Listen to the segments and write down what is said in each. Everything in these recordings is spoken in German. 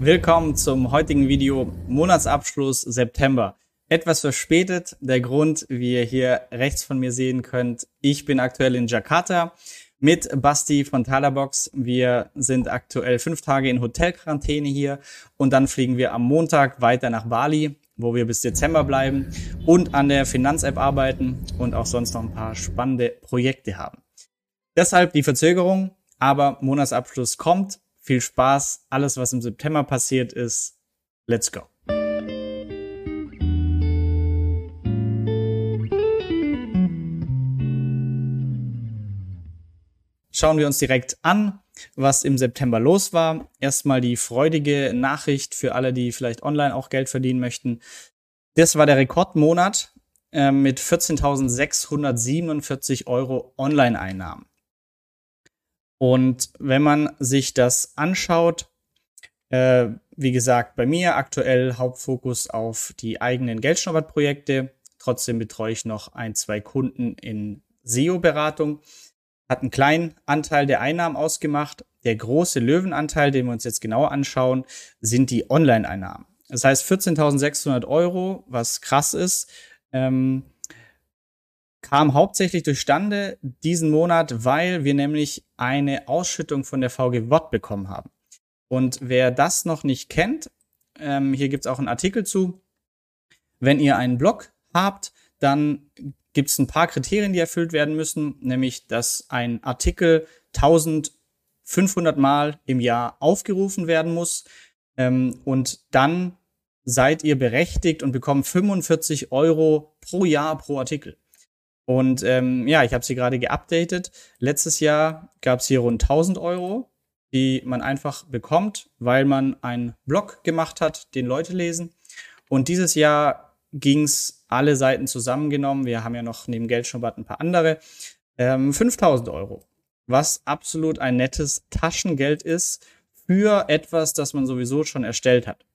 Willkommen zum heutigen Video Monatsabschluss September. Etwas verspätet. Der Grund, wie ihr hier rechts von mir sehen könnt, ich bin aktuell in Jakarta mit Basti von Talabox. Wir sind aktuell fünf Tage in Hotelquarantäne hier und dann fliegen wir am Montag weiter nach Bali, wo wir bis Dezember bleiben und an der Finanz-App arbeiten und auch sonst noch ein paar spannende Projekte haben. Deshalb die Verzögerung, aber Monatsabschluss kommt. Viel Spaß. Alles, was im September passiert ist. Let's go. Schauen wir uns direkt an, was im September los war. Erstmal die freudige Nachricht für alle, die vielleicht online auch Geld verdienen möchten. Das war der Rekordmonat äh, mit 14.647 Euro Online-Einnahmen. Und wenn man sich das anschaut, äh, wie gesagt, bei mir aktuell Hauptfokus auf die eigenen Geldschnurrbart-Projekte. Trotzdem betreue ich noch ein, zwei Kunden in SEO-Beratung. Hat einen kleinen Anteil der Einnahmen ausgemacht. Der große Löwenanteil, den wir uns jetzt genauer anschauen, sind die Online-Einnahmen. Das heißt 14.600 Euro, was krass ist. Ähm, kam hauptsächlich durchstande diesen Monat, weil wir nämlich eine Ausschüttung von der VG Watt bekommen haben. Und wer das noch nicht kennt, ähm, hier gibt es auch einen Artikel zu. Wenn ihr einen Blog habt, dann gibt es ein paar Kriterien, die erfüllt werden müssen, nämlich dass ein Artikel 1500 Mal im Jahr aufgerufen werden muss ähm, und dann seid ihr berechtigt und bekommt 45 Euro pro Jahr pro Artikel. Und ähm, ja, ich habe sie gerade geupdatet. Letztes Jahr gab es hier rund 1000 Euro, die man einfach bekommt, weil man einen Blog gemacht hat, den Leute lesen. Und dieses Jahr ging es alle Seiten zusammengenommen. Wir haben ja noch neben Geldschnurrbart ein paar andere. Ähm, 5000 Euro, was absolut ein nettes Taschengeld ist für etwas, das man sowieso schon erstellt hat.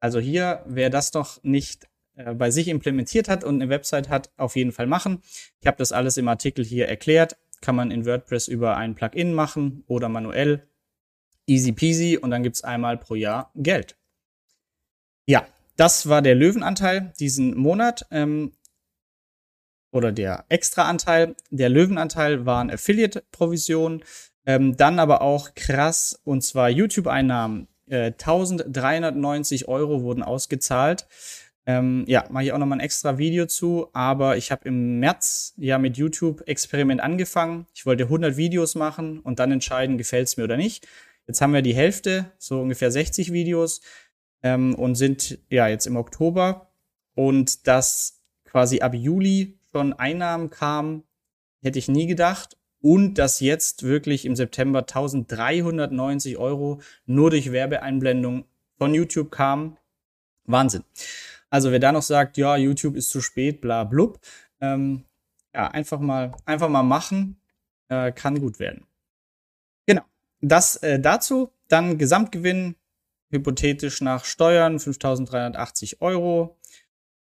Also hier, wer das noch nicht äh, bei sich implementiert hat und eine Website hat, auf jeden Fall machen. Ich habe das alles im Artikel hier erklärt. Kann man in WordPress über ein Plugin machen oder manuell. Easy peasy und dann gibt's einmal pro Jahr Geld. Ja, das war der Löwenanteil diesen Monat. Ähm, oder der Extraanteil. Der Löwenanteil waren Affiliate-Provisionen. Ähm, dann aber auch krass, und zwar YouTube-Einnahmen. Äh, 1390 Euro wurden ausgezahlt. Ähm, ja, mache ich auch nochmal ein extra Video zu, aber ich habe im März ja mit YouTube-Experiment angefangen. Ich wollte 100 Videos machen und dann entscheiden, gefällt es mir oder nicht. Jetzt haben wir die Hälfte, so ungefähr 60 Videos ähm, und sind ja jetzt im Oktober. Und dass quasi ab Juli schon Einnahmen kamen, hätte ich nie gedacht. Und dass jetzt wirklich im September 1390 Euro nur durch Werbeeinblendung von YouTube kamen. Wahnsinn. Also wer da noch sagt, ja, YouTube ist zu spät, bla blub, ähm, ja, einfach mal, einfach mal machen, äh, kann gut werden. Genau. Das äh, dazu. Dann Gesamtgewinn, hypothetisch nach Steuern, 5.380 Euro.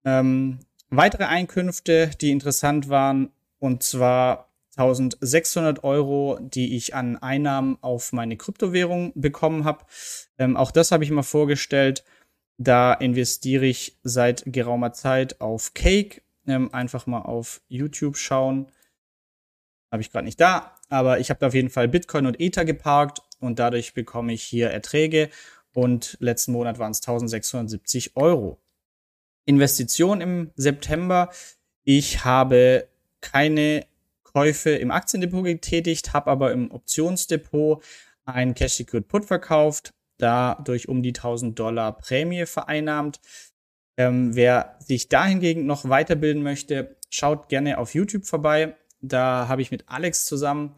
Ähm, weitere Einkünfte, die interessant waren, und zwar 1600 Euro, die ich an Einnahmen auf meine Kryptowährung bekommen habe. Ähm, auch das habe ich mal vorgestellt. Da investiere ich seit geraumer Zeit auf Cake. Ähm, einfach mal auf YouTube schauen. Habe ich gerade nicht da, aber ich habe auf jeden Fall Bitcoin und Ether geparkt und dadurch bekomme ich hier Erträge und letzten Monat waren es 1670 Euro. Investition im September. Ich habe keine Käufe im Aktiendepot getätigt, habe aber im Optionsdepot ein Cash Secured Put verkauft dadurch um die 1000 Dollar Prämie vereinnahmt. Ähm, wer sich da hingegen noch weiterbilden möchte, schaut gerne auf YouTube vorbei. Da habe ich mit Alex zusammen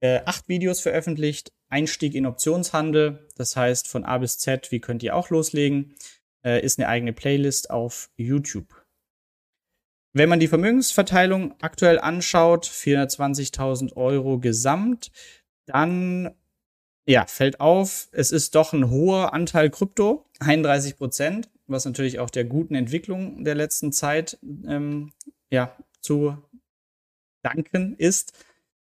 äh, acht Videos veröffentlicht. Einstieg in Optionshandel, das heißt von A bis Z, wie könnt ihr auch loslegen, äh, ist eine eigene Playlist auf YouTube. Wenn man die Vermögensverteilung aktuell anschaut, 420.000 Euro gesamt, dann ja, fällt auf, es ist doch ein hoher Anteil Krypto, 31 Prozent, was natürlich auch der guten Entwicklung der letzten Zeit ähm, ja, zu danken ist.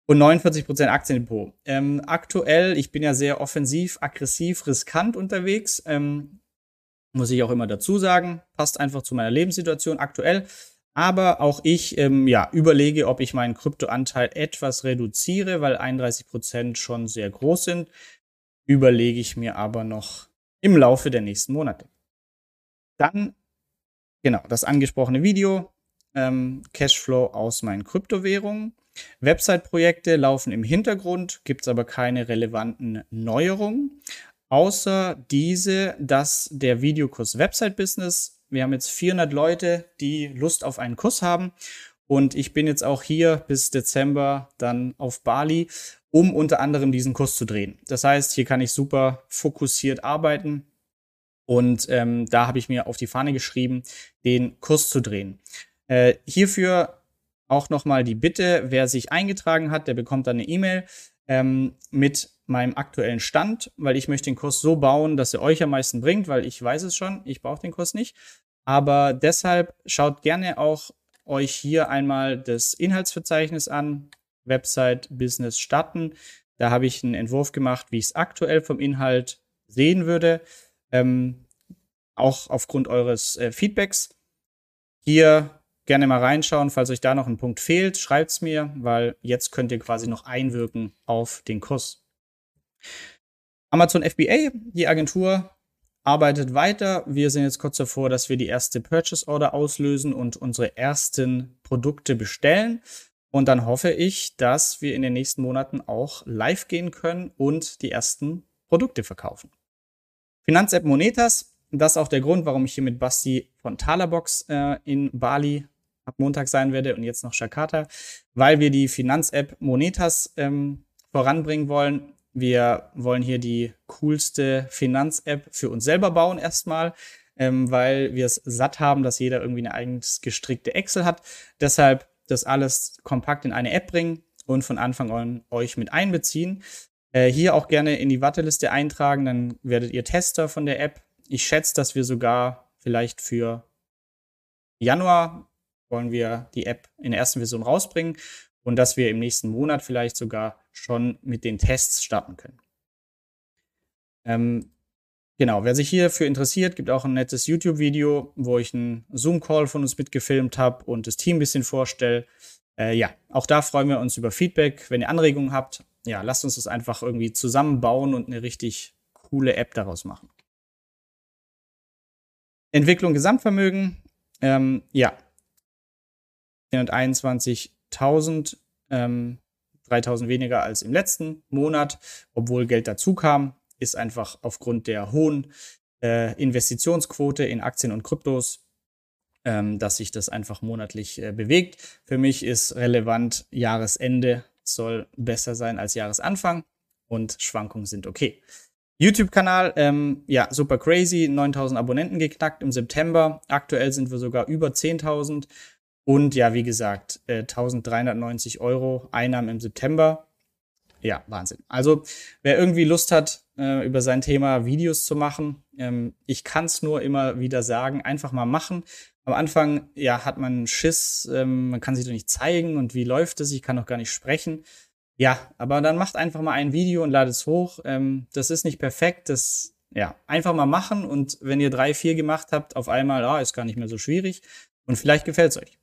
und 49% Aktiendepot. Ähm, aktuell, ich bin ja sehr offensiv, aggressiv, riskant unterwegs. Ähm, muss ich auch immer dazu sagen. Passt einfach zu meiner Lebenssituation aktuell. Aber auch ich ähm, ja, überlege, ob ich meinen Kryptoanteil etwas reduziere, weil 31% schon sehr groß sind. Überlege ich mir aber noch im Laufe der nächsten Monate. Dann, genau, das angesprochene Video, ähm, Cashflow aus meinen Kryptowährungen. Website-Projekte laufen im Hintergrund, gibt es aber keine relevanten Neuerungen. Außer diese, dass der Videokurs Website Business, wir haben jetzt 400 Leute, die Lust auf einen Kurs haben. Und ich bin jetzt auch hier bis Dezember dann auf Bali, um unter anderem diesen Kurs zu drehen. Das heißt, hier kann ich super fokussiert arbeiten. Und ähm, da habe ich mir auf die Fahne geschrieben, den Kurs zu drehen. Äh, hierfür auch nochmal die Bitte, wer sich eingetragen hat, der bekommt dann eine E-Mail ähm, mit meinem aktuellen Stand, weil ich möchte den Kurs so bauen, dass er euch am meisten bringt, weil ich weiß es schon, ich brauche den Kurs nicht. Aber deshalb schaut gerne auch euch hier einmal das Inhaltsverzeichnis an, Website Business starten. Da habe ich einen Entwurf gemacht, wie ich es aktuell vom Inhalt sehen würde. Ähm, auch aufgrund eures äh, Feedbacks. Hier gerne mal reinschauen. Falls euch da noch ein Punkt fehlt, schreibt es mir, weil jetzt könnt ihr quasi noch einwirken auf den Kurs. Amazon FBA, die Agentur, arbeitet weiter. Wir sind jetzt kurz davor, dass wir die erste Purchase Order auslösen und unsere ersten Produkte bestellen. Und dann hoffe ich, dass wir in den nächsten Monaten auch live gehen können und die ersten Produkte verkaufen. Finanzapp Monetas, das ist auch der Grund, warum ich hier mit Basti von Talabox äh, in Bali ab Montag sein werde und jetzt noch Jakarta, weil wir die Finanz-App Monetas ähm, voranbringen wollen. Wir wollen hier die coolste Finanz-App für uns selber bauen erstmal, ähm, weil wir es satt haben, dass jeder irgendwie eine eigens gestrickte Excel hat. Deshalb das alles kompakt in eine App bringen und von Anfang an euch mit einbeziehen. Äh, hier auch gerne in die Warteliste eintragen, dann werdet ihr Tester von der App. Ich schätze, dass wir sogar vielleicht für Januar wollen wir die App in der ersten Version rausbringen und dass wir im nächsten Monat vielleicht sogar schon mit den Tests starten können. Ähm, genau, wer sich hierfür interessiert, gibt auch ein nettes YouTube-Video, wo ich einen Zoom-Call von uns mitgefilmt habe und das Team ein bisschen vorstelle. Äh, ja, auch da freuen wir uns über Feedback. Wenn ihr Anregungen habt, ja, lasst uns das einfach irgendwie zusammenbauen und eine richtig coole App daraus machen. Entwicklung Gesamtvermögen. Ähm, ja, 421.000, ähm, 3.000 weniger als im letzten Monat, obwohl Geld dazu kam, ist einfach aufgrund der hohen äh, Investitionsquote in Aktien und Kryptos, ähm, dass sich das einfach monatlich äh, bewegt. Für mich ist relevant, Jahresende soll besser sein als Jahresanfang und Schwankungen sind okay. YouTube-Kanal, ähm, ja, super crazy, 9000 Abonnenten geknackt im September. Aktuell sind wir sogar über 10.000 und ja, wie gesagt, äh, 1390 Euro Einnahmen im September. Ja, Wahnsinn. Also, wer irgendwie Lust hat, äh, über sein Thema Videos zu machen, ähm, ich kann es nur immer wieder sagen, einfach mal machen. Am Anfang, ja, hat man Schiss, ähm, man kann sich doch nicht zeigen und wie läuft es, ich kann doch gar nicht sprechen. Ja, aber dann macht einfach mal ein Video und ladet es hoch. Ähm, das ist nicht perfekt, das, ja, einfach mal machen und wenn ihr drei, vier gemacht habt, auf einmal, ah, ist gar nicht mehr so schwierig und vielleicht gefällt es euch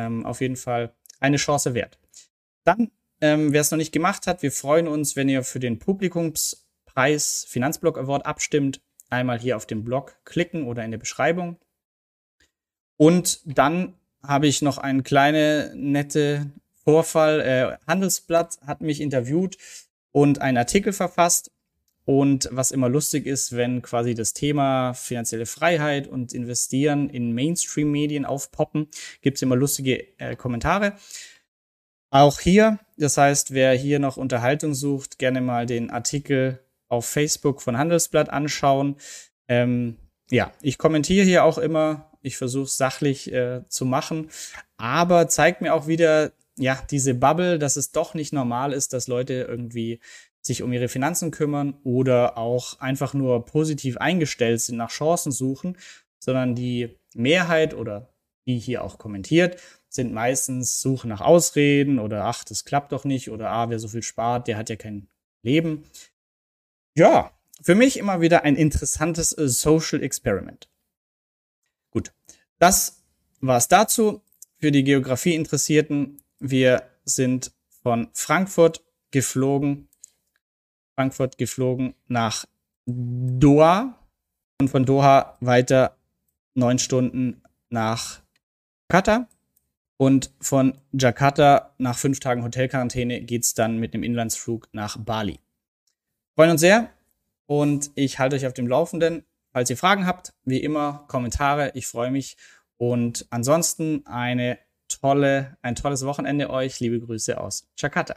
ähm, auf jeden Fall eine Chance wert. Dann, ähm, wer es noch nicht gemacht hat, wir freuen uns, wenn ihr für den Publikumspreis Finanzblog Award abstimmt. Einmal hier auf dem Blog klicken oder in der Beschreibung. Und dann habe ich noch einen kleinen nette Vorfall. Äh, Handelsblatt hat mich interviewt und einen Artikel verfasst und was immer lustig ist, wenn quasi das Thema finanzielle Freiheit und Investieren in Mainstream-Medien aufpoppen, gibt es immer lustige äh, Kommentare. Auch hier, das heißt, wer hier noch Unterhaltung sucht, gerne mal den Artikel auf Facebook von Handelsblatt anschauen. Ähm, ja, ich kommentiere hier auch immer, ich versuche sachlich äh, zu machen, aber zeigt mir auch wieder, ja, diese Bubble, dass es doch nicht normal ist, dass Leute irgendwie sich um ihre Finanzen kümmern oder auch einfach nur positiv eingestellt sind, nach Chancen suchen, sondern die Mehrheit oder die hier auch kommentiert, sind meistens Suche nach Ausreden oder ach, das klappt doch nicht oder ah, wer so viel spart, der hat ja kein Leben. Ja, für mich immer wieder ein interessantes äh, Social Experiment. Gut, das war's dazu. Für die Geografie Interessierten, wir sind von Frankfurt geflogen, Frankfurt geflogen nach Doha und von Doha weiter neun Stunden nach Jakarta. Und von Jakarta nach fünf Tagen Hotelquarantäne geht's dann mit einem Inlandsflug nach Bali. Freuen uns sehr und ich halte euch auf dem Laufenden. Falls ihr Fragen habt, wie immer Kommentare, ich freue mich. Und ansonsten eine tolle, ein tolles Wochenende euch. Liebe Grüße aus Jakarta.